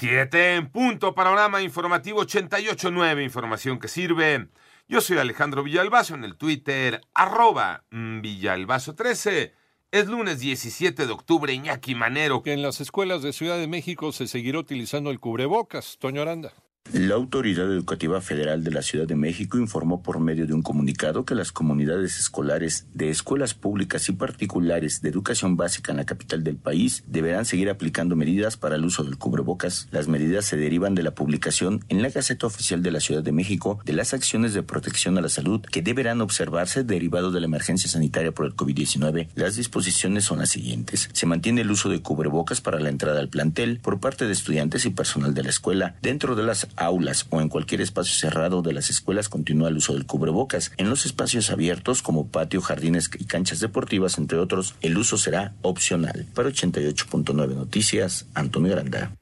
Siete en punto, panorama informativo 88.9, información que sirve. Yo soy Alejandro Villalbazo en el Twitter, arroba Villalbazo13. Es lunes 17 de octubre, Iñaki Manero. Que en las escuelas de Ciudad de México se seguirá utilizando el cubrebocas, Toño Aranda. La Autoridad Educativa Federal de la Ciudad de México informó por medio de un comunicado que las comunidades escolares de escuelas públicas y particulares de educación básica en la capital del país deberán seguir aplicando medidas para el uso del cubrebocas. Las medidas se derivan de la publicación en la Gaceta Oficial de la Ciudad de México de las acciones de protección a la salud que deberán observarse derivado de la emergencia sanitaria por el COVID-19. Las disposiciones son las siguientes. Se mantiene el uso de cubrebocas para la entrada al plantel por parte de estudiantes y personal de la escuela dentro de las aulas o en cualquier espacio cerrado de las escuelas continúa el uso del cubrebocas. En los espacios abiertos como patio, jardines y canchas deportivas, entre otros, el uso será opcional. Para 88.9 Noticias, Antonio Granda.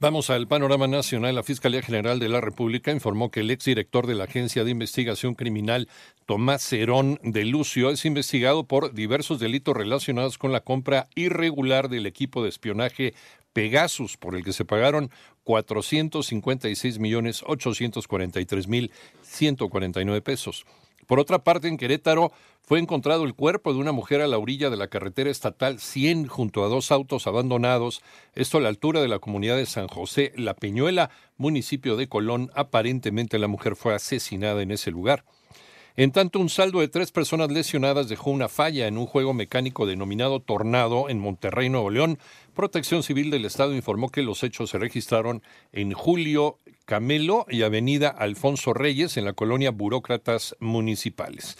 Vamos al panorama nacional. La Fiscalía General de la República informó que el exdirector de la Agencia de Investigación Criminal, Tomás Cerón de Lucio, es investigado por diversos delitos relacionados con la compra irregular del equipo de espionaje Pegasus, por el que se pagaron 456 millones 843 mil 149 pesos. Por otra parte, en Querétaro fue encontrado el cuerpo de una mujer a la orilla de la carretera estatal 100 junto a dos autos abandonados, esto a la altura de la comunidad de San José La Peñuela, municipio de Colón. Aparentemente la mujer fue asesinada en ese lugar. En tanto, un saldo de tres personas lesionadas dejó una falla en un juego mecánico denominado Tornado en Monterrey, Nuevo León. Protección Civil del Estado informó que los hechos se registraron en Julio Camelo y Avenida Alfonso Reyes en la colonia Burócratas Municipales.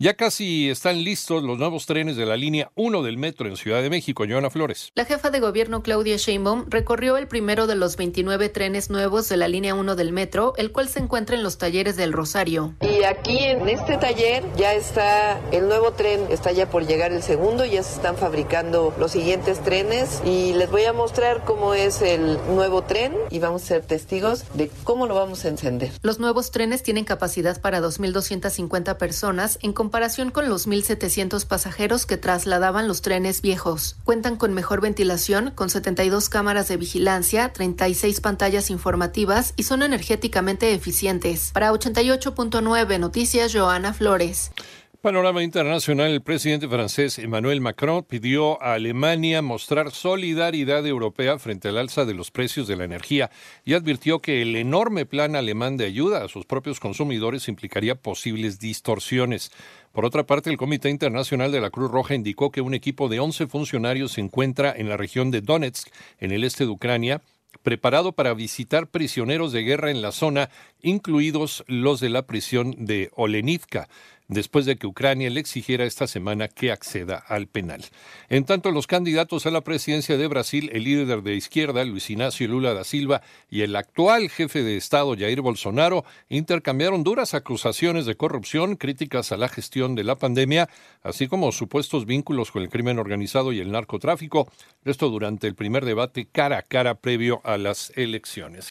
Ya casi están listos los nuevos trenes de la línea 1 del metro en Ciudad de México. Joana Flores. La jefa de gobierno Claudia Sheinbaum recorrió el primero de los 29 trenes nuevos de la línea 1 del metro, el cual se encuentra en los talleres del Rosario. Y aquí en este taller ya está el nuevo tren, está ya por llegar el segundo, ya se están fabricando los siguientes trenes y les voy a mostrar cómo es el nuevo tren y vamos a ser testigos de cómo lo vamos a encender. Los nuevos trenes tienen capacidad para 2.250 personas en comparación con los 1.700 pasajeros que trasladaban los trenes viejos. Cuentan con mejor ventilación, con 72 cámaras de vigilancia, 36 pantallas informativas y son energéticamente eficientes. Para 88.9 Noticias, Joana Flores. Panorama internacional, el presidente francés Emmanuel Macron pidió a Alemania mostrar solidaridad europea frente al alza de los precios de la energía y advirtió que el enorme plan alemán de ayuda a sus propios consumidores implicaría posibles distorsiones. Por otra parte, el Comité Internacional de la Cruz Roja indicó que un equipo de 11 funcionarios se encuentra en la región de Donetsk, en el este de Ucrania, preparado para visitar prisioneros de guerra en la zona, incluidos los de la prisión de Olenivka después de que Ucrania le exigiera esta semana que acceda al penal. En tanto, los candidatos a la presidencia de Brasil, el líder de izquierda, Luis Ignacio Lula da Silva, y el actual jefe de Estado, Jair Bolsonaro, intercambiaron duras acusaciones de corrupción, críticas a la gestión de la pandemia, así como supuestos vínculos con el crimen organizado y el narcotráfico. Esto durante el primer debate cara a cara previo a las elecciones.